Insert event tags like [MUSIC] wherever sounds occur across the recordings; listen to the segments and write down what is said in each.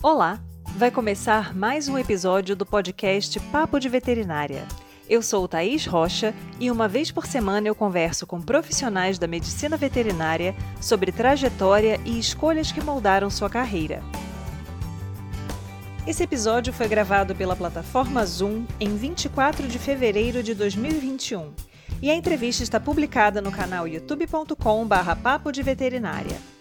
Olá! Vai começar mais um episódio do podcast Papo de Veterinária. Eu sou Thaís Rocha e uma vez por semana eu converso com profissionais da medicina veterinária sobre trajetória e escolhas que moldaram sua carreira. Esse episódio foi gravado pela plataforma Zoom em 24 de fevereiro de 2021 e a entrevista está publicada no canal youtube.com/papo de veterinária.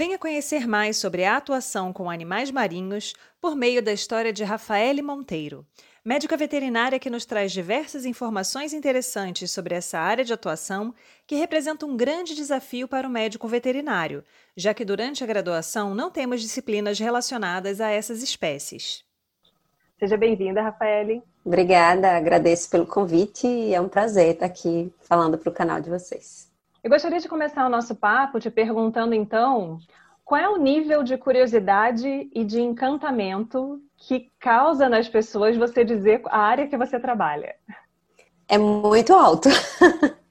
Venha conhecer mais sobre a atuação com animais marinhos por meio da história de Rafaele Monteiro, médica veterinária que nos traz diversas informações interessantes sobre essa área de atuação que representa um grande desafio para o médico veterinário, já que durante a graduação não temos disciplinas relacionadas a essas espécies. Seja bem-vinda, Rafaele. Obrigada, agradeço pelo convite e é um prazer estar aqui falando para o canal de vocês. Eu gostaria de começar o nosso papo te perguntando, então, qual é o nível de curiosidade e de encantamento que causa nas pessoas você dizer a área que você trabalha? É muito alto.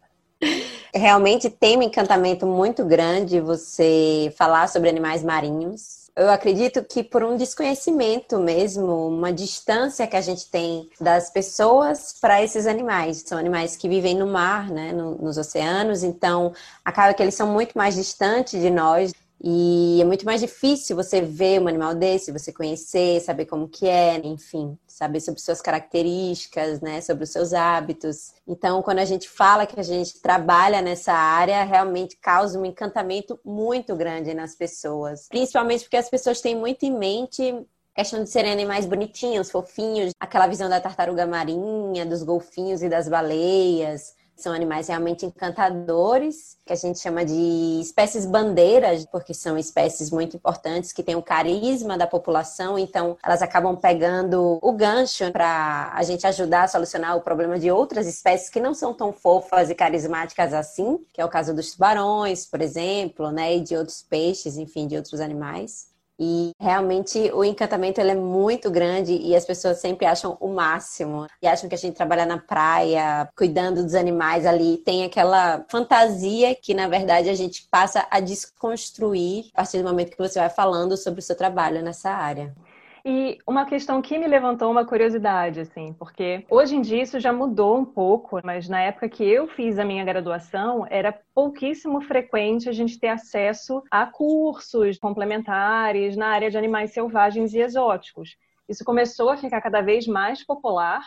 [LAUGHS] Realmente tem um encantamento muito grande você falar sobre animais marinhos eu acredito que por um desconhecimento mesmo, uma distância que a gente tem das pessoas para esses animais. São animais que vivem no mar, né, no, nos oceanos, então acaba que eles são muito mais distantes de nós. E é muito mais difícil você ver um animal desse, você conhecer, saber como que é, enfim, saber sobre suas características, né, sobre os seus hábitos. Então, quando a gente fala que a gente trabalha nessa área, realmente causa um encantamento muito grande nas pessoas, principalmente porque as pessoas têm muito em mente questão de serem animais bonitinhos, fofinhos, aquela visão da tartaruga marinha, dos golfinhos e das baleias, são animais realmente encantadores, que a gente chama de espécies bandeiras, porque são espécies muito importantes que têm o carisma da população, então elas acabam pegando o gancho para a gente ajudar a solucionar o problema de outras espécies que não são tão fofas e carismáticas assim, que é o caso dos tubarões, por exemplo, né, e de outros peixes, enfim, de outros animais. E realmente o encantamento ele é muito grande e as pessoas sempre acham o máximo. E acham que a gente trabalha na praia, cuidando dos animais ali, tem aquela fantasia que na verdade a gente passa a desconstruir a partir do momento que você vai falando sobre o seu trabalho nessa área. E uma questão que me levantou uma curiosidade, assim, porque hoje em dia isso já mudou um pouco, mas na época que eu fiz a minha graduação, era pouquíssimo frequente a gente ter acesso a cursos complementares na área de animais selvagens e exóticos. Isso começou a ficar cada vez mais popular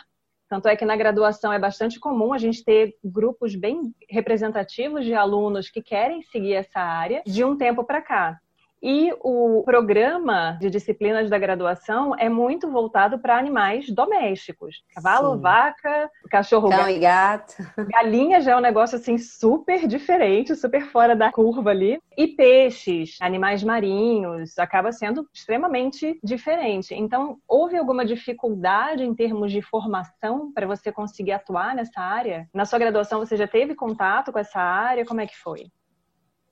tanto é que na graduação é bastante comum a gente ter grupos bem representativos de alunos que querem seguir essa área de um tempo para cá. E o programa de disciplinas da graduação é muito voltado para animais domésticos. Cavalo, Sim. vaca, cachorro, Cão e gato. Galinha já é um negócio assim super diferente, super fora da curva ali. E peixes, animais marinhos, acaba sendo extremamente diferente. Então, houve alguma dificuldade em termos de formação para você conseguir atuar nessa área? Na sua graduação você já teve contato com essa área? Como é que foi?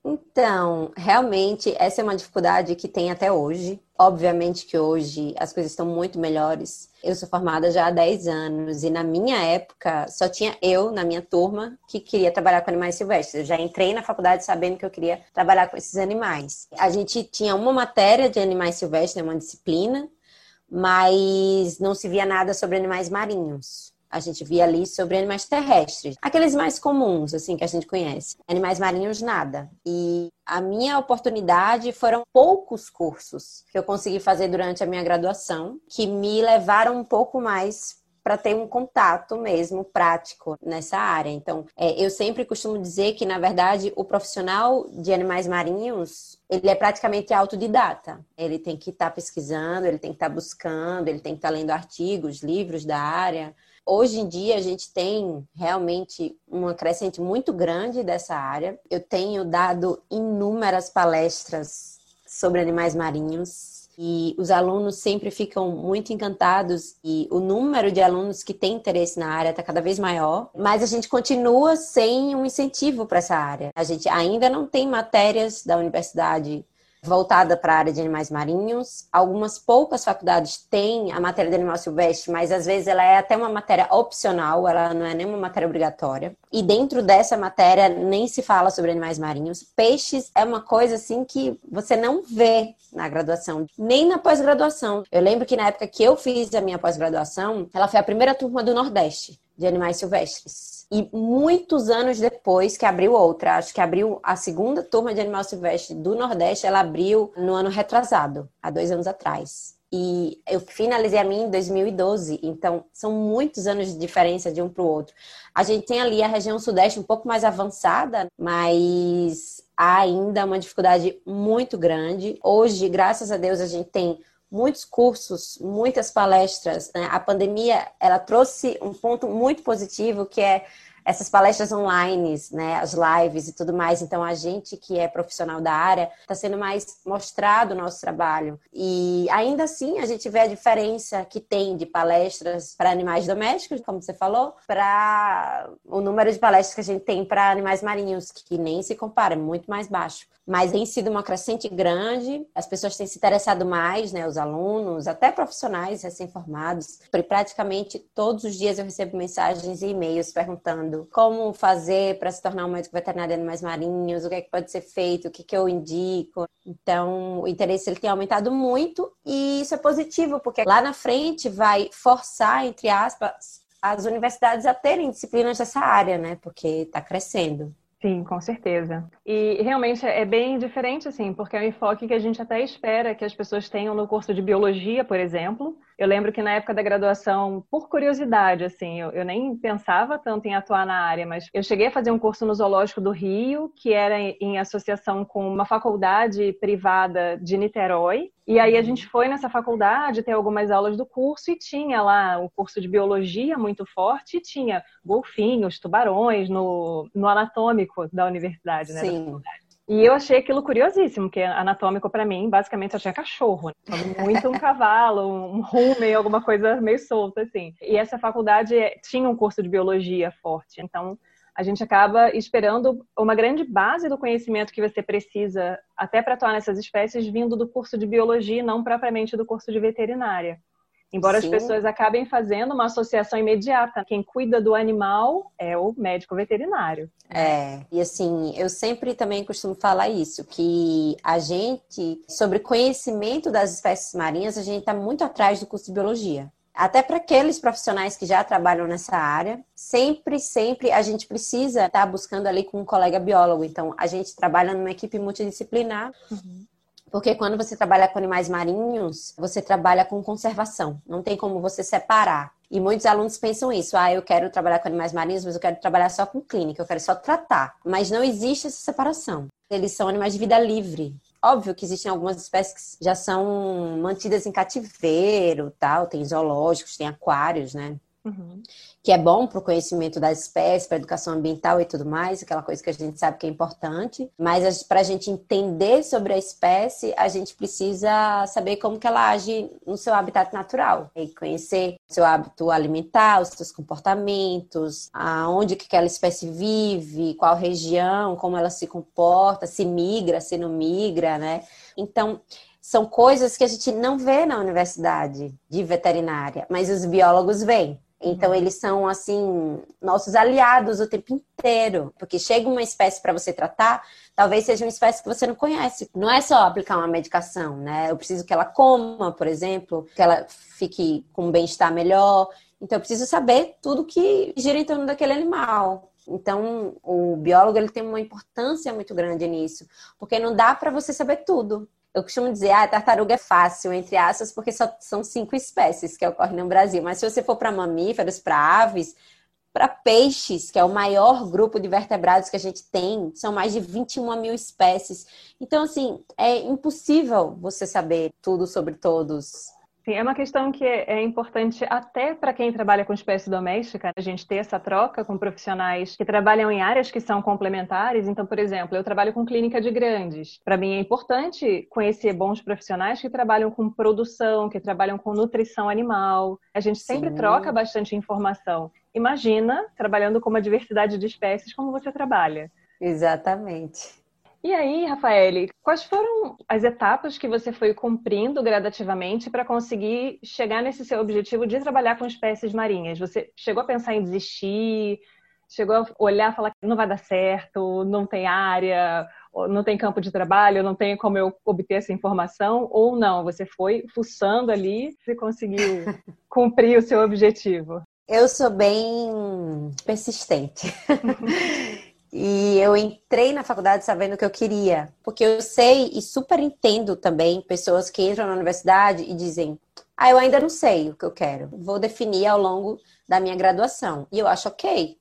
Então, realmente, essa é uma dificuldade que tem até hoje. Obviamente que hoje as coisas estão muito melhores. Eu sou formada já há 10 anos e na minha época só tinha eu, na minha turma, que queria trabalhar com animais silvestres. Eu já entrei na faculdade sabendo que eu queria trabalhar com esses animais. A gente tinha uma matéria de animais silvestres, uma disciplina, mas não se via nada sobre animais marinhos a gente via ali sobre animais terrestres, aqueles mais comuns, assim, que a gente conhece. Animais marinhos, nada. E a minha oportunidade foram poucos cursos que eu consegui fazer durante a minha graduação, que me levaram um pouco mais para ter um contato mesmo prático nessa área. Então, é, eu sempre costumo dizer que, na verdade, o profissional de animais marinhos ele é praticamente autodidata. Ele tem que estar tá pesquisando, ele tem que estar tá buscando, ele tem que estar tá lendo artigos, livros da área. Hoje em dia a gente tem realmente uma crescente muito grande dessa área. Eu tenho dado inúmeras palestras sobre animais marinhos e os alunos sempre ficam muito encantados e o número de alunos que tem interesse na área está cada vez maior, mas a gente continua sem um incentivo para essa área. A gente ainda não tem matérias da universidade voltada para a área de animais marinhos. Algumas poucas faculdades têm a matéria de animal silvestre, mas às vezes ela é até uma matéria opcional, ela não é nenhuma matéria obrigatória. E dentro dessa matéria nem se fala sobre animais marinhos. Peixes é uma coisa assim que você não vê na graduação, nem na pós-graduação. Eu lembro que na época que eu fiz a minha pós-graduação, ela foi a primeira turma do Nordeste de animais silvestres. E muitos anos depois que abriu outra, acho que abriu a segunda turma de animal silvestre do Nordeste, ela abriu no ano retrasado, há dois anos atrás. E eu finalizei a minha em 2012, então são muitos anos de diferença de um para o outro. A gente tem ali a região sudeste um pouco mais avançada, mas há ainda uma dificuldade muito grande. Hoje, graças a Deus, a gente tem muitos cursos, muitas palestras. Né? A pandemia ela trouxe um ponto muito positivo que é essas palestras online, né, as lives e tudo mais. Então, a gente que é profissional da área está sendo mais mostrado o nosso trabalho. E ainda assim, a gente vê a diferença que tem de palestras para animais domésticos, como você falou, para o número de palestras que a gente tem para animais marinhos, que nem se compara, é muito mais baixo mas tem sido uma crescente grande. As pessoas têm se interessado mais, né? Os alunos, até profissionais recém-formados. Praticamente todos os dias eu recebo mensagens e e-mails perguntando como fazer para se tornar um médico veterinário de animais marinhos, o que é que pode ser feito, o que, que eu indico. Então, o interesse ele tem aumentado muito e isso é positivo, porque lá na frente vai forçar, entre aspas, as universidades a terem disciplinas dessa área, né? Porque está crescendo. Sim, com certeza. E realmente é bem diferente, assim, porque é um enfoque que a gente até espera que as pessoas tenham no curso de biologia, por exemplo. Eu lembro que na época da graduação, por curiosidade, assim, eu, eu nem pensava tanto em atuar na área, mas eu cheguei a fazer um curso no Zoológico do Rio, que era em, em associação com uma faculdade privada de Niterói. E aí a gente foi nessa faculdade ter algumas aulas do curso e tinha lá o curso de biologia muito forte e tinha golfinhos, tubarões no, no anatômico da universidade, né? Sim. E eu achei aquilo curiosíssimo, que anatômico para mim, basicamente, tinha cachorro. Né? Muito um cavalo, um rumen, alguma coisa meio solta, assim. E essa faculdade tinha um curso de biologia forte. Então, a gente acaba esperando uma grande base do conhecimento que você precisa até para atuar nessas espécies vindo do curso de biologia e não propriamente do curso de veterinária. Embora Sim. as pessoas acabem fazendo uma associação imediata. Quem cuida do animal é o médico veterinário. É, e assim, eu sempre também costumo falar isso, que a gente, sobre conhecimento das espécies marinhas, a gente está muito atrás do curso de biologia. Até para aqueles profissionais que já trabalham nessa área, sempre, sempre a gente precisa estar tá buscando ali com um colega biólogo. Então, a gente trabalha numa equipe multidisciplinar. Uhum. Porque quando você trabalha com animais marinhos, você trabalha com conservação. Não tem como você separar. E muitos alunos pensam isso. Ah, eu quero trabalhar com animais marinhos, mas eu quero trabalhar só com clínica, eu quero só tratar. Mas não existe essa separação. Eles são animais de vida livre. Óbvio que existem algumas espécies que já são mantidas em cativeiro, tal, tem zoológicos, tem aquários, né? Uhum. Que é bom para o conhecimento das espécies, para a educação ambiental e tudo mais, aquela coisa que a gente sabe que é importante. Mas para a gente entender sobre a espécie, a gente precisa saber como que ela age no seu habitat natural. E conhecer seu hábito alimentar, os seus comportamentos, aonde que aquela espécie vive, qual região, como ela se comporta, se migra, se não migra, né? Então, são coisas que a gente não vê na universidade de veterinária, mas os biólogos veem. Então, eles são, assim, nossos aliados o tempo inteiro. Porque chega uma espécie para você tratar, talvez seja uma espécie que você não conhece. Não é só aplicar uma medicação, né? Eu preciso que ela coma, por exemplo, que ela fique com um bem-estar melhor. Então, eu preciso saber tudo que gira em torno daquele animal. Então, o biólogo ele tem uma importância muito grande nisso, porque não dá para você saber tudo. Eu costumo dizer, ah, tartaruga é fácil, entre aspas, porque só são cinco espécies que ocorrem no Brasil. Mas se você for para mamíferos, para aves, para peixes, que é o maior grupo de vertebrados que a gente tem, são mais de 21 mil espécies. Então, assim, é impossível você saber tudo sobre todos. Sim, é uma questão que é importante até para quem trabalha com espécie doméstica, a gente ter essa troca com profissionais que trabalham em áreas que são complementares. Então, por exemplo, eu trabalho com clínica de grandes. Para mim é importante conhecer bons profissionais que trabalham com produção, que trabalham com nutrição animal. A gente sempre Sim. troca bastante informação. Imagina trabalhando com uma diversidade de espécies como você trabalha. Exatamente. E aí, Rafael, quais foram as etapas que você foi cumprindo gradativamente para conseguir chegar nesse seu objetivo de trabalhar com espécies marinhas? Você chegou a pensar em desistir? Chegou a olhar e falar que não vai dar certo, não tem área, não tem campo de trabalho, não tem como eu obter essa informação? Ou não, você foi fuçando ali e conseguiu [LAUGHS] cumprir o seu objetivo? Eu sou bem persistente. [LAUGHS] E eu entrei na faculdade sabendo o que eu queria. Porque eu sei e super entendo também pessoas que entram na universidade e dizem: Ah, eu ainda não sei o que eu quero. Vou definir ao longo da minha graduação. E eu acho ok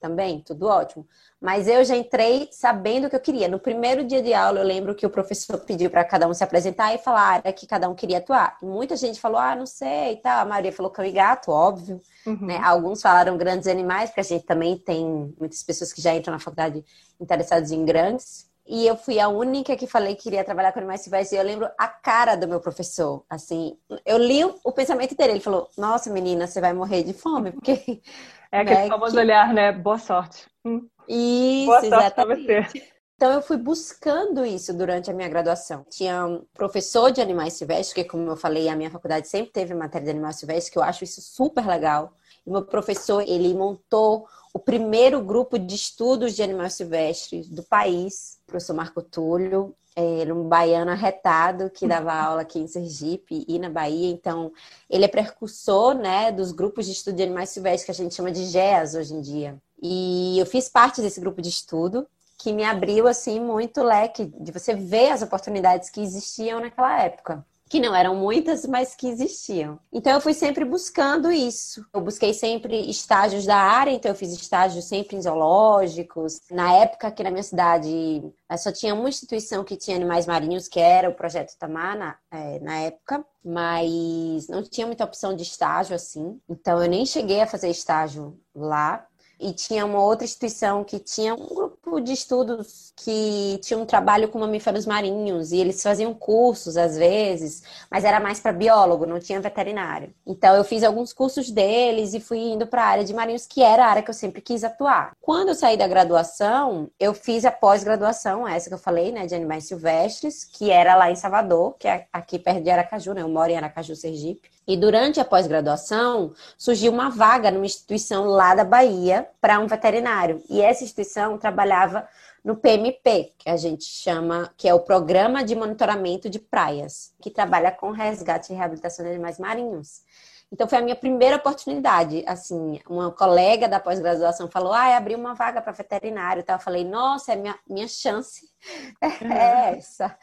também, tudo ótimo. Mas eu já entrei sabendo o que eu queria. No primeiro dia de aula, eu lembro que o professor pediu para cada um se apresentar e falar a área que cada um queria atuar. E muita gente falou, ah, não sei e tal. A maioria falou cão e gato, óbvio. Uhum. Né? Alguns falaram grandes animais, porque a gente também tem muitas pessoas que já entram na faculdade interessadas em grandes. E eu fui a única que falei que queria trabalhar com animais silvestres. E eu lembro a cara do meu professor. Assim, eu li o pensamento dele. Ele falou: Nossa, menina, você vai morrer de fome, porque. É aquele né, famoso que... olhar, né? Boa sorte. Hum. Isso, Boa exatamente. Então eu fui buscando isso durante a minha graduação. Tinha um professor de animais silvestres, que como eu falei, a minha faculdade sempre teve matéria de animais silvestres, que eu acho isso super legal. E meu professor, ele montou o primeiro grupo de estudos de animais silvestres do país, o professor Marco Túlio. Ele é um baiano arretado que dava [LAUGHS] aula aqui em Sergipe e na Bahia. Então, ele é precursor né, dos grupos de estudo de animais silvestres que a gente chama de GEAS hoje em dia. E eu fiz parte desse grupo de estudo que me abriu assim muito leque de você ver as oportunidades que existiam naquela época. Que não eram muitas, mas que existiam. Então eu fui sempre buscando isso. Eu busquei sempre estágios da área, então eu fiz estágios sempre em zoológicos. Na época aqui na minha cidade só tinha uma instituição que tinha animais marinhos, que era o Projeto Tamar, na, é, na época mas não tinha muita opção de estágio assim. Então eu nem cheguei a fazer estágio lá e tinha uma outra instituição que tinha um grupo de estudos que tinha um trabalho com mamíferos marinhos e eles faziam cursos às vezes, mas era mais para biólogo, não tinha veterinário. Então eu fiz alguns cursos deles e fui indo para a área de marinhos, que era a área que eu sempre quis atuar. Quando eu saí da graduação, eu fiz a pós-graduação, essa que eu falei, né, de animais silvestres, que era lá em Salvador, que é aqui perto de Aracaju, né? Eu moro em Aracaju, Sergipe. E durante a pós-graduação, surgiu uma vaga numa instituição lá da Bahia para um veterinário. E essa instituição trabalhava no PMP, que a gente chama, que é o Programa de Monitoramento de Praias, que trabalha com resgate e reabilitação de animais marinhos. Então foi a minha primeira oportunidade. Assim, uma colega da pós-graduação falou: "Ah, abriu uma vaga para veterinário". Então eu falei: "Nossa, é minha minha chance é essa".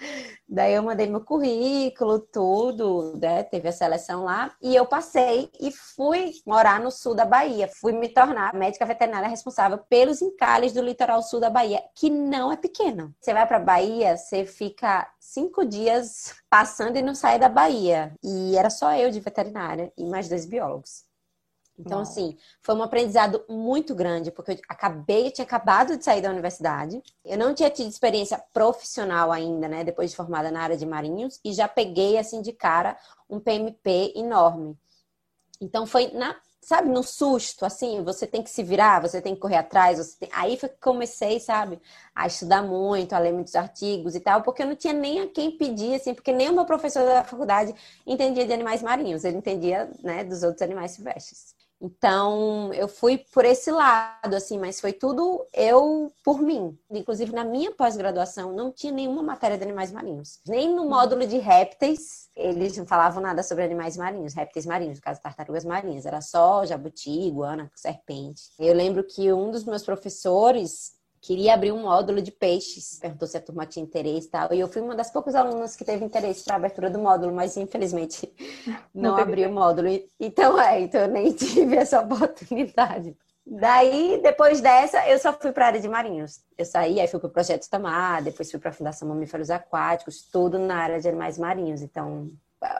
Daí eu mandei meu currículo, tudo, né? Teve a seleção lá e eu passei e fui morar no sul da Bahia. Fui me tornar médica veterinária responsável pelos encalhes do litoral sul da Bahia, que não é pequeno. Você vai para Bahia, você fica cinco dias passando e não sai da Bahia. E era só eu de veterinária e mais dois biólogos. Então, assim, foi um aprendizado muito grande, porque eu acabei, eu tinha acabado de sair da universidade, eu não tinha tido experiência profissional ainda, né, depois de formada na área de marinhos, e já peguei, assim, de cara, um PMP enorme. Então, foi na sabe, no susto, assim, você tem que se virar, você tem que correr atrás, tem... aí foi que comecei, sabe, a estudar muito, a ler muitos artigos e tal, porque eu não tinha nem a quem pedir, assim, porque nem o meu professor da faculdade entendia de animais marinhos, ele entendia, né, dos outros animais silvestres. Então, eu fui por esse lado, assim, mas foi tudo eu por mim. Inclusive, na minha pós-graduação, não tinha nenhuma matéria de animais marinhos. Nem no módulo de répteis, eles não falavam nada sobre animais marinhos, répteis marinhos, no caso, tartarugas marinhas. Era só jabuti, iguana, serpente. Eu lembro que um dos meus professores, queria abrir um módulo de peixes. Perguntou se a turma tinha interesse e tal. E eu fui uma das poucas alunas que teve interesse para a abertura do módulo, mas infelizmente [LAUGHS] não, não abri o módulo. Então, é, então eu nem [LAUGHS] tive essa oportunidade. Daí, depois dessa, eu só fui para a área de marinhos. Eu saí, aí fui para o Projeto Tamar, depois fui para a Fundação Mamíferos Aquáticos, tudo na área de animais marinhos. Então,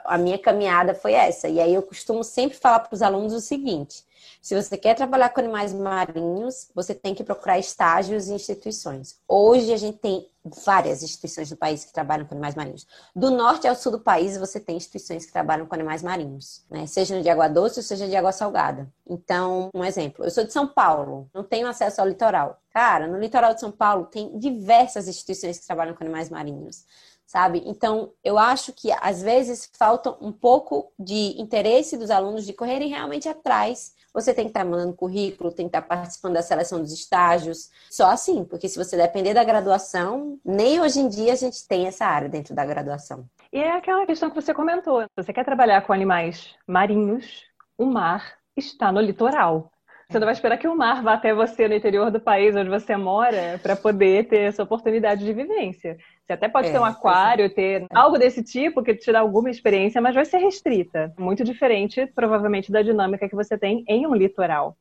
a minha caminhada foi essa. E aí eu costumo sempre falar para os alunos o seguinte: se você quer trabalhar com animais marinhos, você tem que procurar estágios e instituições. Hoje a gente tem várias instituições do país que trabalham com animais marinhos. Do norte ao sul do país, você tem instituições que trabalham com animais marinhos, né? seja de água doce ou seja de água salgada. Então, um exemplo: eu sou de São Paulo, não tenho acesso ao litoral. Cara, no litoral de São Paulo tem diversas instituições que trabalham com animais marinhos sabe? Então, eu acho que às vezes falta um pouco de interesse dos alunos de correrem realmente atrás. Você tem que estar mandando currículo, tem que estar participando da seleção dos estágios. Só assim, porque se você depender da graduação, nem hoje em dia a gente tem essa área dentro da graduação. E é aquela questão que você comentou. Você quer trabalhar com animais marinhos, o mar está no litoral. Você não vai esperar que o mar vá até você no interior do país onde você mora para poder ter essa oportunidade de vivência. Você até pode é, ter um aquário, ter algo desse tipo que te dá alguma experiência, mas vai ser restrita. Muito diferente, provavelmente, da dinâmica que você tem em um litoral.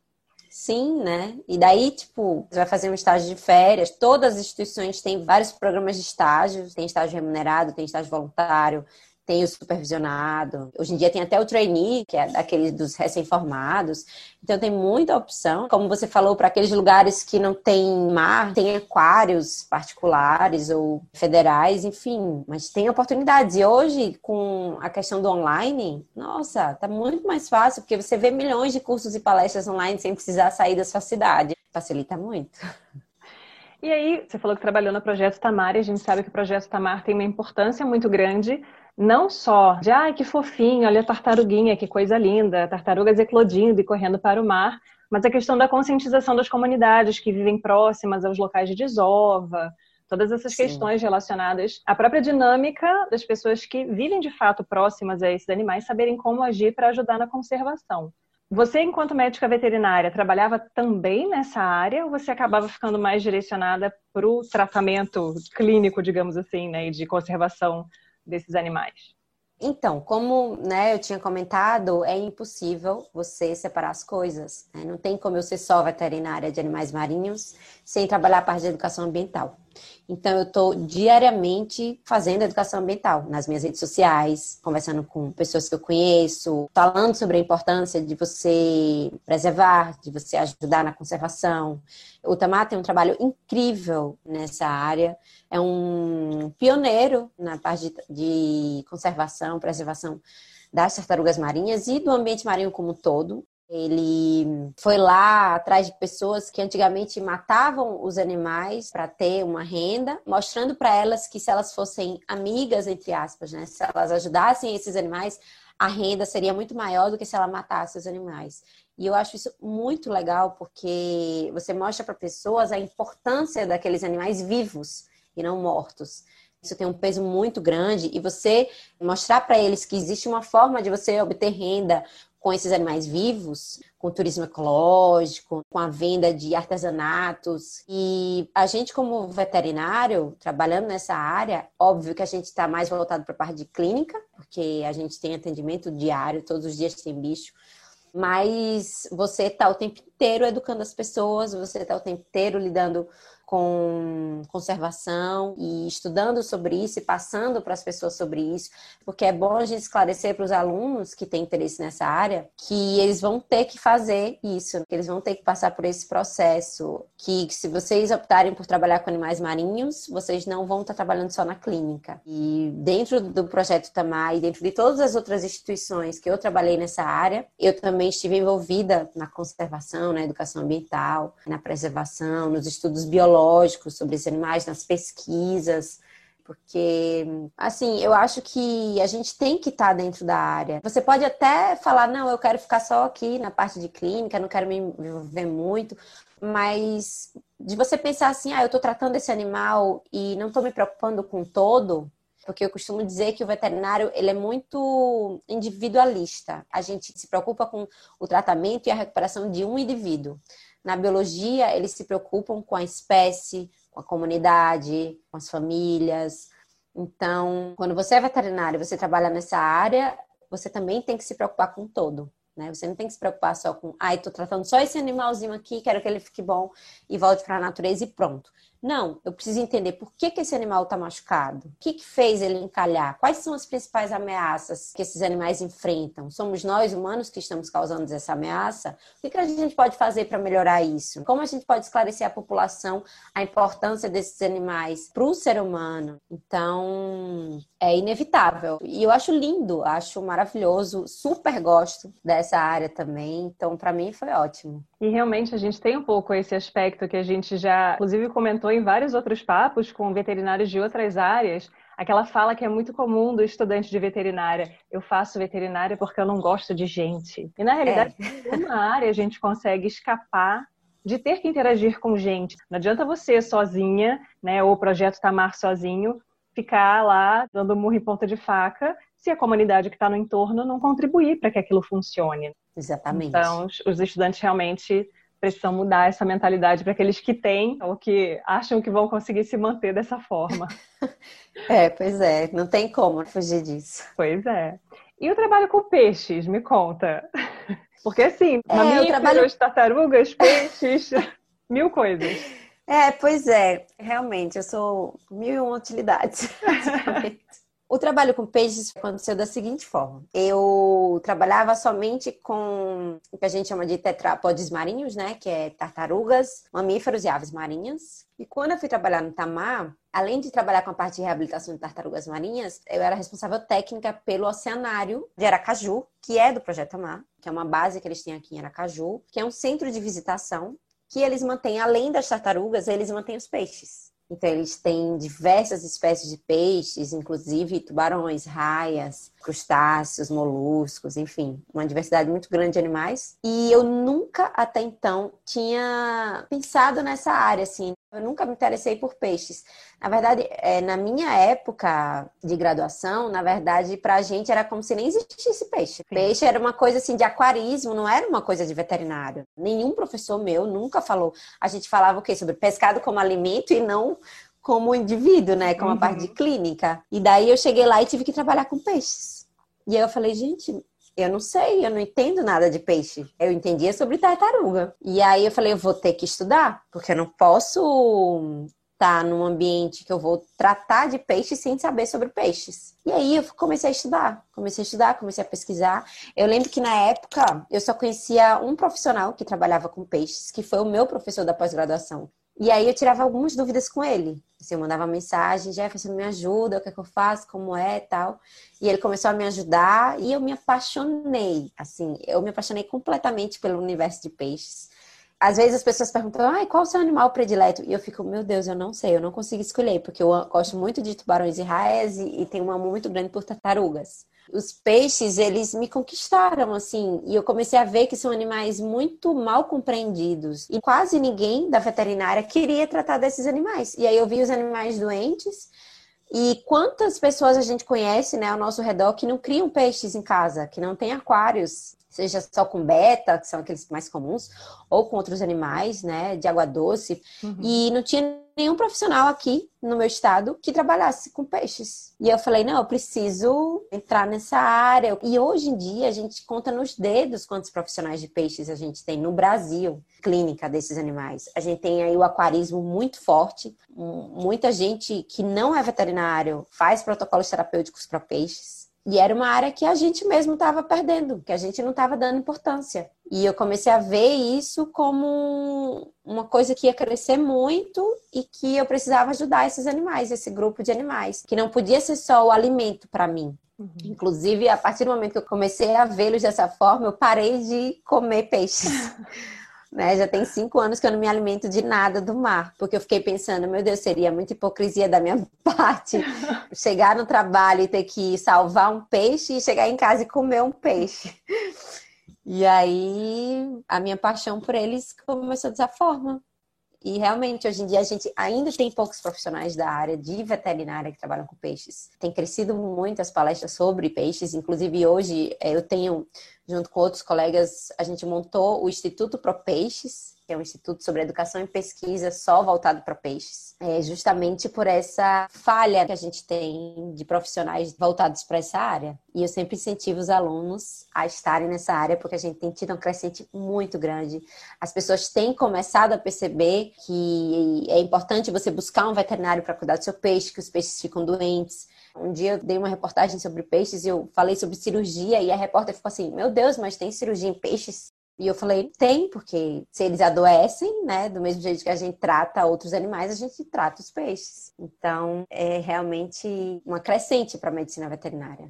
Sim, né? E daí, tipo, você vai fazer um estágio de férias. Todas as instituições têm vários programas de estágio. Tem estágio remunerado, tem estágio voluntário, tem o supervisionado. Hoje em dia tem até o trainee, que é daqueles dos recém-formados. Então tem muita opção. Como você falou, para aqueles lugares que não tem mar, tem aquários particulares ou federais, enfim, mas tem oportunidades. E hoje, com a questão do online, nossa, tá muito mais fácil, porque você vê milhões de cursos e palestras online sem precisar sair da sua cidade. Facilita muito. E aí, você falou que trabalhou no Projeto Tamar, e a gente sabe que o Projeto Tamar tem uma importância muito grande não só de, ai, que fofinho, olha a tartaruguinha, que coisa linda, tartarugas eclodindo e correndo para o mar, mas a questão da conscientização das comunidades que vivem próximas aos locais de desova, todas essas Sim. questões relacionadas à própria dinâmica das pessoas que vivem de fato próximas a esses animais, saberem como agir para ajudar na conservação. Você, enquanto médica veterinária, trabalhava também nessa área ou você acabava ficando mais direcionada para o tratamento clínico, digamos assim, né, e de conservação desses animais? Então, como né, eu tinha comentado, é impossível você separar as coisas. Né? Não tem como eu ser só veterinária de animais marinhos sem trabalhar a parte de educação ambiental. Então, eu estou diariamente fazendo educação ambiental nas minhas redes sociais, conversando com pessoas que eu conheço, falando sobre a importância de você preservar, de você ajudar na conservação. O Tamar tem um trabalho incrível nessa área, é um pioneiro na parte de conservação, preservação das tartarugas marinhas e do ambiente marinho como um todo. Ele foi lá atrás de pessoas que antigamente matavam os animais para ter uma renda, mostrando para elas que se elas fossem amigas, entre aspas, né, se elas ajudassem esses animais, a renda seria muito maior do que se ela matasse os animais. E eu acho isso muito legal porque você mostra para pessoas a importância daqueles animais vivos e não mortos. Isso tem um peso muito grande e você mostrar para eles que existe uma forma de você obter renda com esses animais vivos, com turismo ecológico, com a venda de artesanatos. E a gente, como veterinário, trabalhando nessa área, óbvio que a gente está mais voltado para a parte de clínica, porque a gente tem atendimento diário, todos os dias tem bicho. Mas você está o tempo inteiro educando as pessoas, você está o tempo inteiro lidando com conservação e estudando sobre isso e passando para as pessoas sobre isso, porque é bom a gente esclarecer para os alunos que têm interesse nessa área que eles vão ter que fazer isso, que eles vão ter que passar por esse processo, que se vocês optarem por trabalhar com animais marinhos, vocês não vão estar trabalhando só na clínica. E dentro do projeto Tamar e dentro de todas as outras instituições que eu trabalhei nessa área, eu também estive envolvida na conservação, na educação ambiental, na preservação, nos estudos biológicos sobre esses animais, nas pesquisas, porque, assim, eu acho que a gente tem que estar tá dentro da área. Você pode até falar, não, eu quero ficar só aqui na parte de clínica, não quero me envolver muito, mas de você pensar assim, ah, eu estou tratando esse animal e não estou me preocupando com todo, porque eu costumo dizer que o veterinário ele é muito individualista. A gente se preocupa com o tratamento e a recuperação de um indivíduo. Na biologia, eles se preocupam com a espécie, com a comunidade, com as famílias. Então, quando você é veterinário e você trabalha nessa área, você também tem que se preocupar com todo. Né? Você não tem que se preocupar só com, ai, ah, tô tratando só esse animalzinho aqui, quero que ele fique bom e volte para a natureza e pronto. Não, eu preciso entender por que, que esse animal está machucado. O que, que fez ele encalhar? Quais são as principais ameaças que esses animais enfrentam? Somos nós, humanos, que estamos causando essa ameaça? O que, que a gente pode fazer para melhorar isso? Como a gente pode esclarecer à população a importância desses animais para o ser humano? Então, é inevitável. E eu acho lindo, acho maravilhoso, super gosto dessa área também. Então, para mim, foi ótimo. E realmente a gente tem um pouco esse aspecto que a gente já, inclusive, comentou em vários outros papos com veterinários de outras áreas. Aquela fala que é muito comum do estudante de veterinária: eu faço veterinária porque eu não gosto de gente. E na realidade, é. em nenhuma área a gente consegue escapar de ter que interagir com gente. Não adianta você sozinha, né, ou o projeto Tamar sozinho, ficar lá dando murro em ponta de faca se a comunidade que está no entorno não contribuir para que aquilo funcione. Exatamente. Então, os estudantes realmente precisam mudar essa mentalidade para aqueles que têm ou que acham que vão conseguir se manter dessa forma. [LAUGHS] é, pois é, não tem como fugir disso. Pois é. E o trabalho com peixes, me conta. [LAUGHS] Porque assim, é, mamíferos, trabalho... tartarugas, peixes, [LAUGHS] mil coisas. É, pois é, realmente, eu sou mil e uma utilidades. O trabalho com peixes aconteceu da seguinte forma: eu trabalhava somente com o que a gente chama de tetrápodes marinhos, né? Que é tartarugas, mamíferos e aves marinhas. E quando eu fui trabalhar no Tamar, além de trabalhar com a parte de reabilitação de tartarugas marinhas, eu era responsável técnica pelo oceanário de Aracaju, que é do Projeto Tamar, que é uma base que eles têm aqui em Aracaju, que é um centro de visitação que eles mantêm, além das tartarugas, eles mantêm os peixes. Então, eles têm diversas espécies de peixes, inclusive tubarões, raias, crustáceos, moluscos, enfim, uma diversidade muito grande de animais. E eu nunca até então tinha pensado nessa área, assim. Eu nunca me interessei por peixes. Na verdade, é, na minha época de graduação, na verdade, para a gente era como se nem existisse peixe. Peixe era uma coisa assim de aquarismo, não era uma coisa de veterinário. Nenhum professor meu nunca falou. A gente falava o quê? Sobre pescado como alimento e não como indivíduo, né? Como uhum. a parte de clínica. E daí eu cheguei lá e tive que trabalhar com peixes. E aí eu falei, gente, eu não sei, eu não entendo nada de peixe. Eu entendia sobre tartaruga. E aí eu falei, eu vou ter que estudar, porque eu não posso estar num ambiente que eu vou tratar de peixes sem saber sobre peixes. E aí eu comecei a estudar, comecei a estudar, comecei a pesquisar. Eu lembro que na época eu só conhecia um profissional que trabalhava com peixes, que foi o meu professor da pós-graduação. E aí eu tirava algumas dúvidas com ele. Assim, eu mandava mensagem, Jefferson, me ajuda, o que é que eu faço, como é tal. E ele começou a me ajudar e eu me apaixonei. Assim, eu me apaixonei completamente pelo universo de peixes. Às vezes as pessoas perguntam, ai, qual o seu animal predileto? E eu fico, meu Deus, eu não sei, eu não consigo escolher, porque eu gosto muito de tubarões e raias e, e tenho um amor muito grande por tartarugas os peixes, eles me conquistaram, assim, e eu comecei a ver que são animais muito mal compreendidos. E quase ninguém da veterinária queria tratar desses animais. E aí eu vi os animais doentes. E quantas pessoas a gente conhece, né, ao nosso redor, que não criam peixes em casa, que não tem aquários, seja só com beta, que são aqueles mais comuns, ou com outros animais, né, de água doce. Uhum. E não tinha nenhum profissional aqui no meu estado que trabalhasse com peixes. E eu falei, não, eu preciso entrar nessa área. E hoje em dia a gente conta nos dedos quantos profissionais de peixes a gente tem no Brasil, clínica desses animais. A gente tem aí o aquarismo muito forte, muita gente que não é veterinário faz protocolos terapêuticos para peixes. E era uma área que a gente mesmo estava perdendo, que a gente não estava dando importância. E eu comecei a ver isso como uma coisa que ia crescer muito e que eu precisava ajudar esses animais, esse grupo de animais, que não podia ser só o alimento para mim. Uhum. Inclusive, a partir do momento que eu comecei a vê-los dessa forma, eu parei de comer peixes. [LAUGHS] Né? Já tem cinco anos que eu não me alimento de nada do mar, porque eu fiquei pensando, meu Deus, seria muita hipocrisia da minha [LAUGHS] parte chegar no trabalho e ter que salvar um peixe e chegar em casa e comer um peixe. E aí a minha paixão por eles começou dessa forma. E realmente, hoje em dia, a gente ainda tem poucos profissionais da área de veterinária que trabalham com peixes. Tem crescido muito as palestras sobre peixes, inclusive hoje eh, eu tenho junto com outros colegas, a gente montou o Instituto Pro Peixes, que é um instituto sobre educação e pesquisa só voltado para peixes, é justamente por essa falha que a gente tem de profissionais voltados para essa área. E eu sempre incentivo os alunos a estarem nessa área, porque a gente tem tido um crescente muito grande. As pessoas têm começado a perceber que é importante você buscar um veterinário para cuidar do seu peixe, que os peixes ficam doentes. Um dia eu dei uma reportagem sobre peixes e eu falei sobre cirurgia e a repórter ficou assim: Meu Deus, mas tem cirurgia em peixes? E eu falei, tem, porque se eles adoecem, né, do mesmo jeito que a gente trata outros animais, a gente trata os peixes. Então, é realmente uma crescente para a medicina veterinária.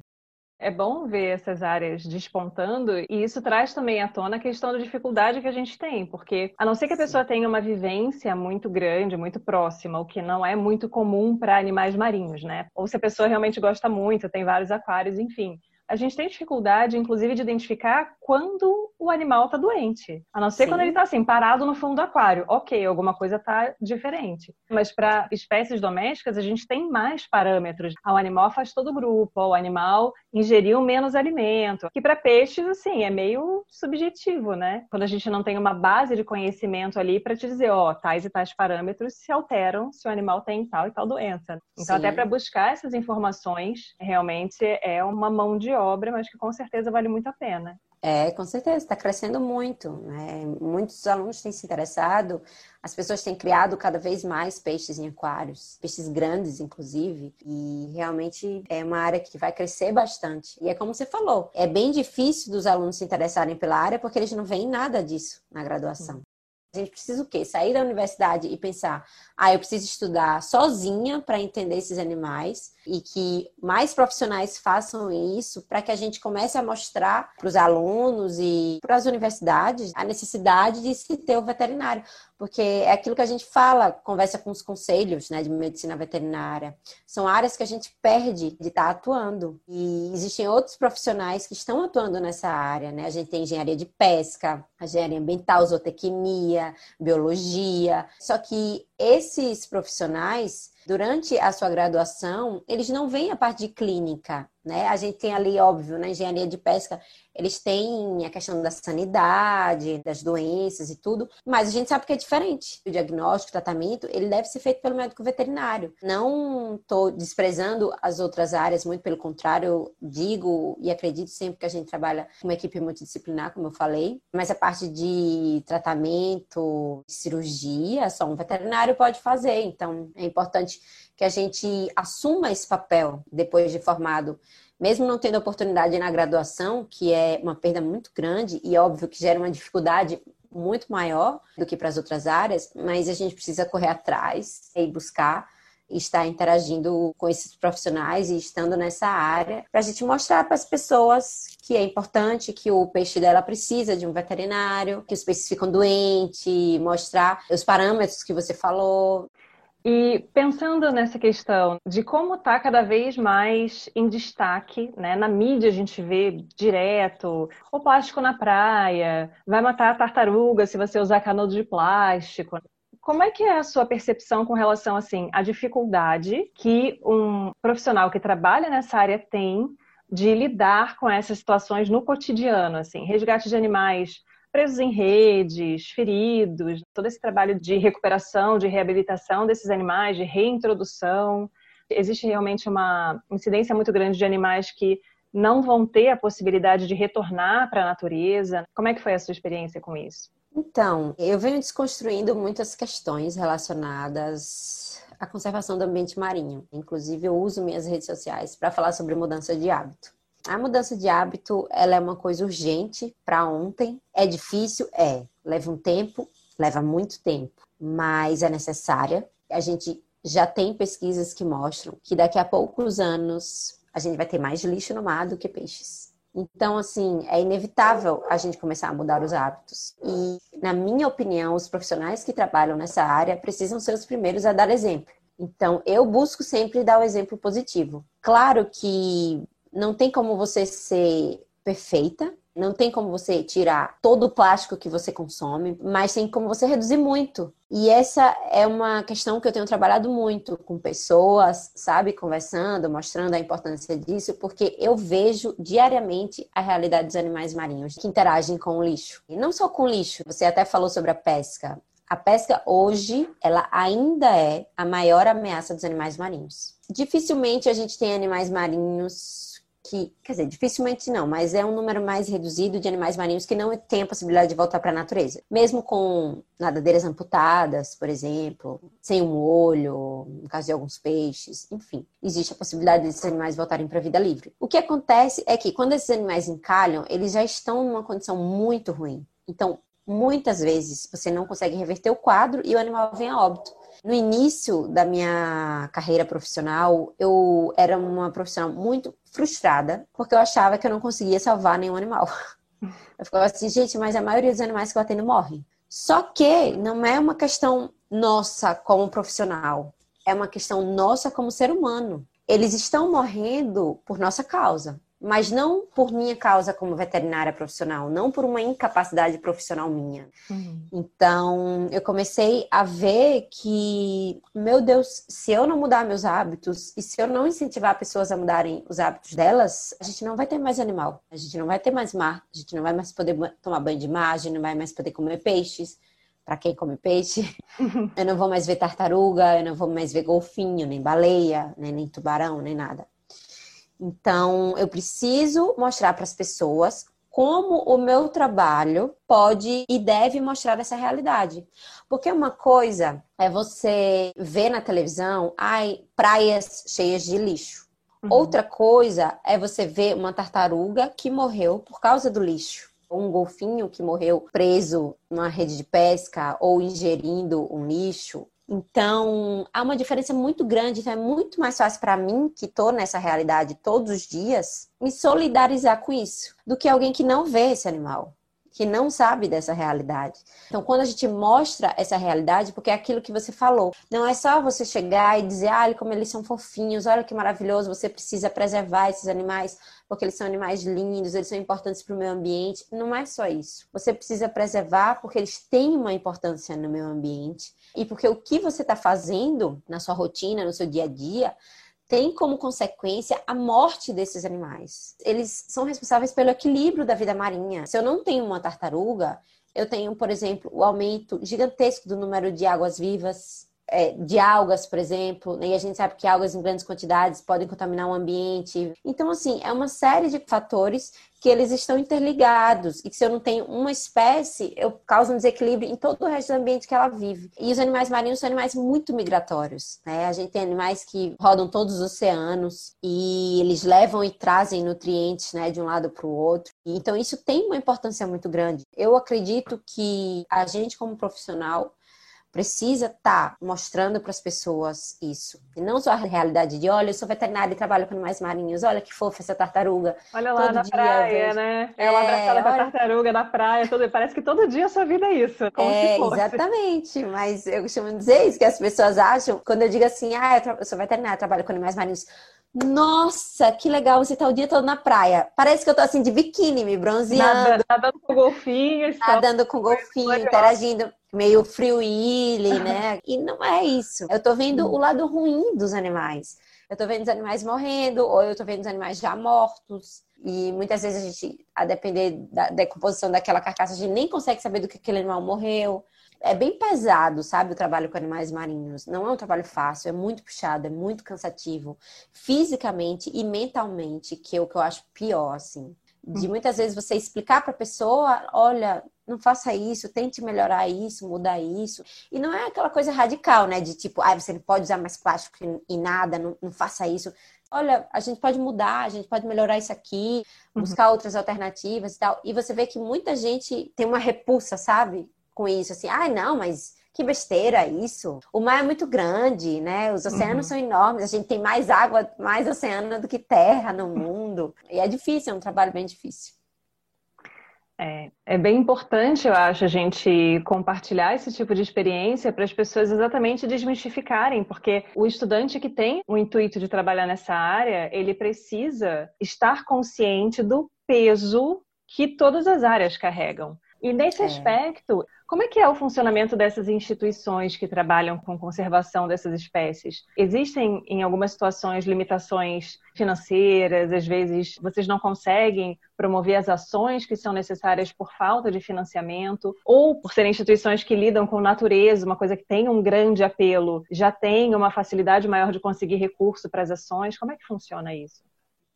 É bom ver essas áreas despontando e isso traz também à tona a questão da dificuldade que a gente tem, porque a não ser que a pessoa tenha uma vivência muito grande, muito próxima, o que não é muito comum para animais marinhos, né? Ou se a pessoa realmente gosta muito, tem vários aquários, enfim a gente tem dificuldade, inclusive, de identificar quando o animal está doente. A não ser Sim. quando ele está assim, parado no fundo do aquário. Ok, alguma coisa está diferente. Mas para espécies domésticas, a gente tem mais parâmetros. O animal afastou do grupo, o animal ingeriu menos alimento. Que para peixes, assim, é meio subjetivo, né? Quando a gente não tem uma base de conhecimento ali para te dizer, ó, oh, tais e tais parâmetros se alteram se o animal tem tal e tal doença. Então, Sim. até para buscar essas informações, realmente é uma mão de obra, mas que com certeza vale muito a pena. É, com certeza, está crescendo muito. Né? Muitos alunos têm se interessado, as pessoas têm criado cada vez mais peixes em aquários, peixes grandes, inclusive, e realmente é uma área que vai crescer bastante. E é como você falou, é bem difícil dos alunos se interessarem pela área porque eles não veem nada disso na graduação. A gente precisa o quê? Sair da universidade e pensar: ah, eu preciso estudar sozinha para entender esses animais e que mais profissionais façam isso para que a gente comece a mostrar para os alunos e para as universidades a necessidade de se ter o veterinário porque é aquilo que a gente fala, conversa com os conselhos né, de medicina veterinária. São áreas que a gente perde de estar atuando. E existem outros profissionais que estão atuando nessa área. Né? A gente tem engenharia de pesca, engenharia ambiental, zootecnia, biologia. Só que esses profissionais, durante a sua graduação, eles não vêm a parte de clínica, né? A gente tem ali, óbvio, na engenharia de pesca, eles têm a questão da sanidade, das doenças e tudo, mas a gente sabe que é diferente. O diagnóstico, o tratamento, ele deve ser feito pelo médico veterinário. Não estou desprezando as outras áreas, muito pelo contrário, digo e acredito sempre que a gente trabalha com uma equipe multidisciplinar, como eu falei, mas a parte de tratamento, cirurgia, só um veterinário pode fazer. Então, é importante que a gente assuma esse papel depois de formado mesmo não tendo oportunidade na graduação, que é uma perda muito grande e óbvio que gera uma dificuldade muito maior do que para as outras áreas, mas a gente precisa correr atrás e buscar estar interagindo com esses profissionais e estando nessa área para a gente mostrar para as pessoas que é importante, que o peixe dela precisa de um veterinário, que os peixes ficam doentes, mostrar os parâmetros que você falou. E pensando nessa questão de como está cada vez mais em destaque, né? Na mídia a gente vê direto o plástico na praia, vai matar a tartaruga se você usar canudo de plástico. Como é que é a sua percepção com relação assim à dificuldade que um profissional que trabalha nessa área tem de lidar com essas situações no cotidiano, assim, resgate de animais presos em redes, feridos, todo esse trabalho de recuperação, de reabilitação desses animais, de reintrodução. Existe realmente uma incidência muito grande de animais que não vão ter a possibilidade de retornar para a natureza. Como é que foi a sua experiência com isso? Então, eu venho desconstruindo muitas questões relacionadas à conservação do ambiente marinho. Inclusive, eu uso minhas redes sociais para falar sobre mudança de hábito. A mudança de hábito, ela é uma coisa urgente para ontem. É difícil? É. Leva um tempo, leva muito tempo, mas é necessária. A gente já tem pesquisas que mostram que daqui a poucos anos a gente vai ter mais lixo no mar do que peixes. Então, assim, é inevitável a gente começar a mudar os hábitos. E, na minha opinião, os profissionais que trabalham nessa área precisam ser os primeiros a dar exemplo. Então, eu busco sempre dar o exemplo positivo. Claro que não tem como você ser perfeita, Não tem como você tirar todo o plástico que você consome, mas tem como você reduzir muito. E essa é uma questão que eu tenho trabalhado muito com pessoas, sabe, conversando, mostrando a importância disso, porque eu vejo diariamente a realidade dos animais marinhos que interagem com o lixo. E não só com o lixo, você até falou sobre a pesca. A pesca hoje, ela ainda é a maior ameaça dos animais marinhos. Dificilmente a gente tem animais marinhos que, quer dizer, dificilmente não, mas é um número mais reduzido de animais marinhos que não tem a possibilidade de voltar para a natureza. Mesmo com nadadeiras amputadas, por exemplo, sem um olho, no caso de alguns peixes, enfim, existe a possibilidade desses animais voltarem para a vida livre. O que acontece é que quando esses animais encalham, eles já estão numa condição muito ruim. Então, muitas vezes você não consegue reverter o quadro e o animal vem a óbito. No início da minha carreira profissional, eu era uma profissional muito frustrada, porque eu achava que eu não conseguia salvar nenhum animal. Eu ficava assim, gente, mas a maioria dos animais que eu atendo morrem. Só que não é uma questão nossa como profissional, é uma questão nossa como ser humano. Eles estão morrendo por nossa causa mas não por minha causa como veterinária profissional, não por uma incapacidade profissional minha. Uhum. Então, eu comecei a ver que, meu Deus, se eu não mudar meus hábitos e se eu não incentivar pessoas a mudarem os hábitos delas, a gente não vai ter mais animal, a gente não vai ter mais mar, a gente não vai mais poder tomar banho de mar, a gente não vai mais poder comer peixes. Para quem come peixe, eu não vou mais ver tartaruga, eu não vou mais ver golfinho, nem baleia, nem, nem tubarão, nem nada. Então, eu preciso mostrar para as pessoas como o meu trabalho pode e deve mostrar essa realidade. Porque uma coisa é você ver na televisão, ai, praias cheias de lixo. Uhum. Outra coisa é você ver uma tartaruga que morreu por causa do lixo. Um golfinho que morreu preso numa rede de pesca ou ingerindo um lixo. Então, há uma diferença muito grande. Então, é muito mais fácil para mim, que estou nessa realidade todos os dias, me solidarizar com isso, do que alguém que não vê esse animal que não sabe dessa realidade. Então, quando a gente mostra essa realidade, porque é aquilo que você falou, não é só você chegar e dizer, olha como eles são fofinhos, olha que maravilhoso, você precisa preservar esses animais, porque eles são animais lindos, eles são importantes para o meio ambiente. Não é só isso. Você precisa preservar porque eles têm uma importância no meio ambiente e porque o que você está fazendo na sua rotina, no seu dia a dia, tem como consequência a morte desses animais. Eles são responsáveis pelo equilíbrio da vida marinha. Se eu não tenho uma tartaruga, eu tenho, por exemplo, o aumento gigantesco do número de águas vivas, é, de algas, por exemplo, né? e a gente sabe que algas em grandes quantidades podem contaminar o ambiente. Então, assim, é uma série de fatores que eles estão interligados e que se eu não tenho uma espécie, eu causo um desequilíbrio em todo o resto do ambiente que ela vive. E os animais marinhos são animais muito migratórios, né? A gente tem animais que rodam todos os oceanos e eles levam e trazem nutrientes, né, de um lado para o outro. Então isso tem uma importância muito grande. Eu acredito que a gente como profissional precisa estar tá mostrando para as pessoas isso. E não só a realidade de, olha, eu sou veterinária e trabalho com animais marinhos, olha que fofa essa tartaruga. Olha lá todo na praia, né? Ela é, abraçada com a tartaruga na praia, todo... parece que todo dia a sua vida é isso. Como é, se fosse. exatamente. Mas eu costumo dizer isso, que as pessoas acham, quando eu digo assim, ah, eu, tra... eu sou veterinária, trabalho com animais marinhos. Nossa, que legal você tá o dia todo na praia. Parece que eu tô assim de biquíni, me bronzeando. Nadando com golfinhos. Nadando com golfinho, interagindo meio frio ilha, né? E não é isso. Eu tô vendo o lado ruim dos animais. Eu tô vendo os animais morrendo, ou eu tô vendo os animais já mortos. E muitas vezes a gente, a depender da decomposição daquela carcaça, a gente nem consegue saber do que aquele animal morreu. É bem pesado, sabe, o trabalho com animais marinhos. Não é um trabalho fácil, é muito puxado, é muito cansativo, fisicamente e mentalmente, que é o que eu acho pior, assim. De hum. muitas vezes você explicar para a pessoa, olha, não faça isso, tente melhorar isso, mudar isso. E não é aquela coisa radical, né? De tipo, ah, você não pode usar mais plástico e nada, não, não faça isso. Olha, a gente pode mudar, a gente pode melhorar isso aqui, uhum. buscar uhum. outras alternativas e tal. E você vê que muita gente tem uma repulsa, sabe? Com isso, assim, ah, não, mas que besteira isso. O mar é muito grande, né? Os oceanos uhum. são enormes, a gente tem mais água, mais oceano do que terra no mundo. E é difícil, é um trabalho bem difícil. É, é bem importante, eu acho, a gente compartilhar esse tipo de experiência para as pessoas exatamente desmistificarem, porque o estudante que tem o intuito de trabalhar nessa área, ele precisa estar consciente do peso que todas as áreas carregam. E nesse é. aspecto, como é que é o funcionamento dessas instituições que trabalham com conservação dessas espécies? Existem, em algumas situações, limitações financeiras? Às vezes, vocês não conseguem promover as ações que são necessárias por falta de financiamento? Ou por serem instituições que lidam com natureza, uma coisa que tem um grande apelo, já tem uma facilidade maior de conseguir recurso para as ações? Como é que funciona isso?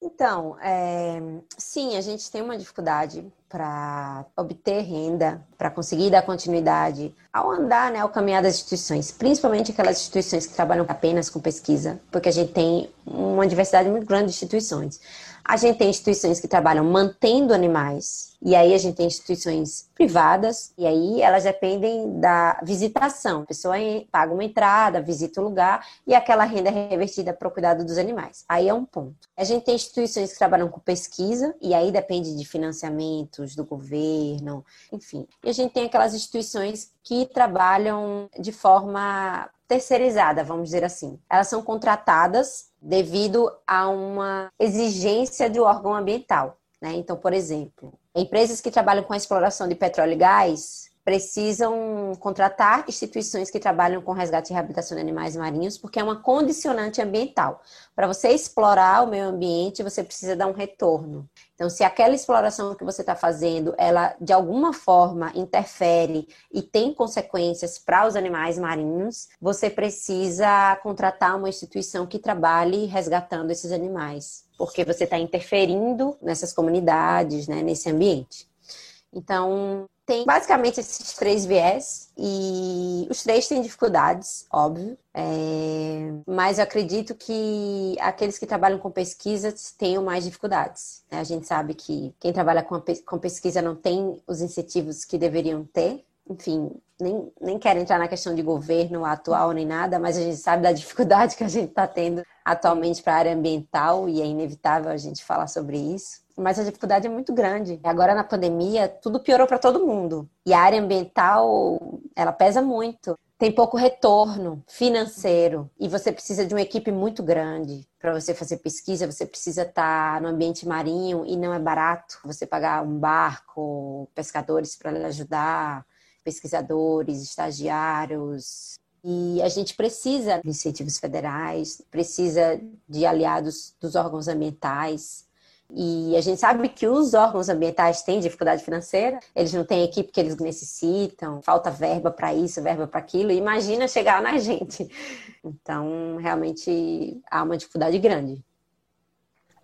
Então, é, sim, a gente tem uma dificuldade para obter renda, para conseguir dar continuidade ao andar, né, ao caminhar das instituições, principalmente aquelas instituições que trabalham apenas com pesquisa, porque a gente tem uma diversidade muito grande de instituições. A gente tem instituições que trabalham mantendo animais, e aí a gente tem instituições privadas, e aí elas dependem da visitação. A pessoa paga uma entrada, visita o lugar, e aquela renda é revertida para o cuidado dos animais. Aí é um ponto. A gente tem instituições que trabalham com pesquisa, e aí depende de financiamentos do governo, enfim. E a gente tem aquelas instituições que trabalham de forma terceirizada, vamos dizer assim. Elas são contratadas devido a uma exigência do órgão ambiental. Né? Então, por exemplo, empresas que trabalham com a exploração de petróleo e gás precisam contratar instituições que trabalham com resgate e reabilitação de animais marinhos, porque é uma condicionante ambiental. Para você explorar o meio ambiente, você precisa dar um retorno. Então, se aquela exploração que você está fazendo, ela de alguma forma interfere e tem consequências para os animais marinhos, você precisa contratar uma instituição que trabalhe resgatando esses animais, porque você está interferindo nessas comunidades, né, nesse ambiente. Então, tem basicamente esses três viés e os três têm dificuldades, óbvio. É... Mas eu acredito que aqueles que trabalham com pesquisa tenham mais dificuldades. Né? A gente sabe que quem trabalha com pesquisa não tem os incentivos que deveriam ter. Enfim, nem, nem quero entrar na questão de governo atual nem nada, mas a gente sabe da dificuldade [LAUGHS] que a gente está tendo atualmente para a área ambiental e é inevitável a gente falar sobre isso mas a dificuldade é muito grande. Agora na pandemia, tudo piorou para todo mundo. E a área ambiental, ela pesa muito. Tem pouco retorno financeiro e você precisa de uma equipe muito grande para você fazer pesquisa. Você precisa estar tá no ambiente marinho e não é barato você pagar um barco, pescadores para lhe ajudar, pesquisadores, estagiários, e a gente precisa de incentivos federais, precisa de aliados dos órgãos ambientais, e a gente sabe que os órgãos ambientais têm dificuldade financeira, eles não têm equipe que eles necessitam, falta verba para isso, verba para aquilo. Imagina chegar na [LAUGHS] gente. Então, realmente há uma dificuldade grande.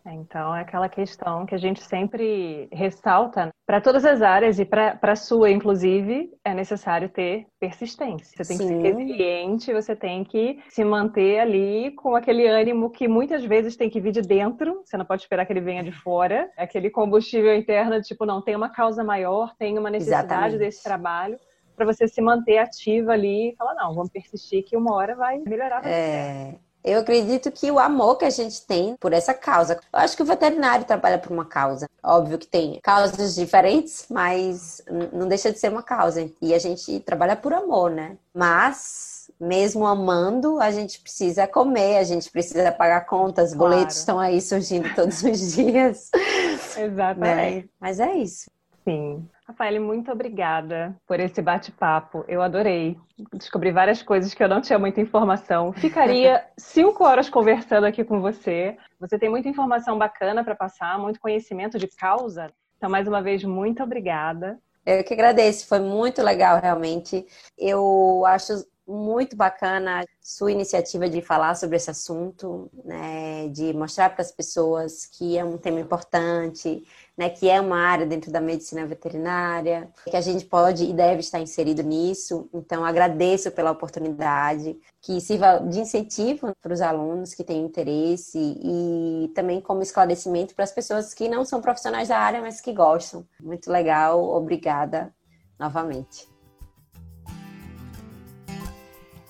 Então, é aquela questão que a gente sempre ressalta né? para todas as áreas e para a sua, inclusive, é necessário ter persistência. Você tem Sim. que ser resiliente, você tem que se manter ali com aquele ânimo que muitas vezes tem que vir de dentro, você não pode esperar que ele venha de fora. É aquele combustível interno, tipo, não, tem uma causa maior, tem uma necessidade Exatamente. desse trabalho para você se manter ativa ali e falar, não, vamos persistir que uma hora vai melhorar. É, eu acredito que o amor que a gente tem por essa causa. Eu acho que o veterinário trabalha por uma causa. Óbvio que tem causas diferentes, mas não deixa de ser uma causa. E a gente trabalha por amor, né? Mas mesmo amando, a gente precisa comer, a gente precisa pagar contas, claro. boletos estão aí surgindo todos os dias. [LAUGHS] Exatamente. Né? Mas é isso. Sim. Rafael, muito obrigada por esse bate-papo. Eu adorei. Descobri várias coisas que eu não tinha muita informação. Ficaria [LAUGHS] cinco horas conversando aqui com você. Você tem muita informação bacana para passar, muito conhecimento de causa. Então, mais uma vez, muito obrigada. Eu que agradeço, foi muito legal, realmente. Eu acho muito bacana sua iniciativa de falar sobre esse assunto, né, de mostrar para as pessoas que é um tema importante, né, que é uma área dentro da medicina veterinária, que a gente pode e deve estar inserido nisso. Então, agradeço pela oportunidade, que sirva de incentivo para os alunos que têm interesse e também como esclarecimento para as pessoas que não são profissionais da área, mas que gostam. Muito legal, obrigada novamente.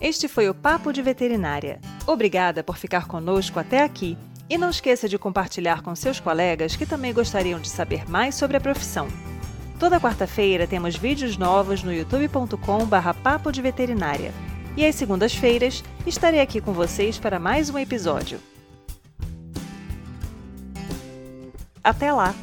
Este foi o Papo de Veterinária. Obrigada por ficar conosco até aqui. E não esqueça de compartilhar com seus colegas que também gostariam de saber mais sobre a profissão. Toda quarta-feira temos vídeos novos no youtube.com/barra Papo de Veterinária. E às segundas-feiras estarei aqui com vocês para mais um episódio. Até lá!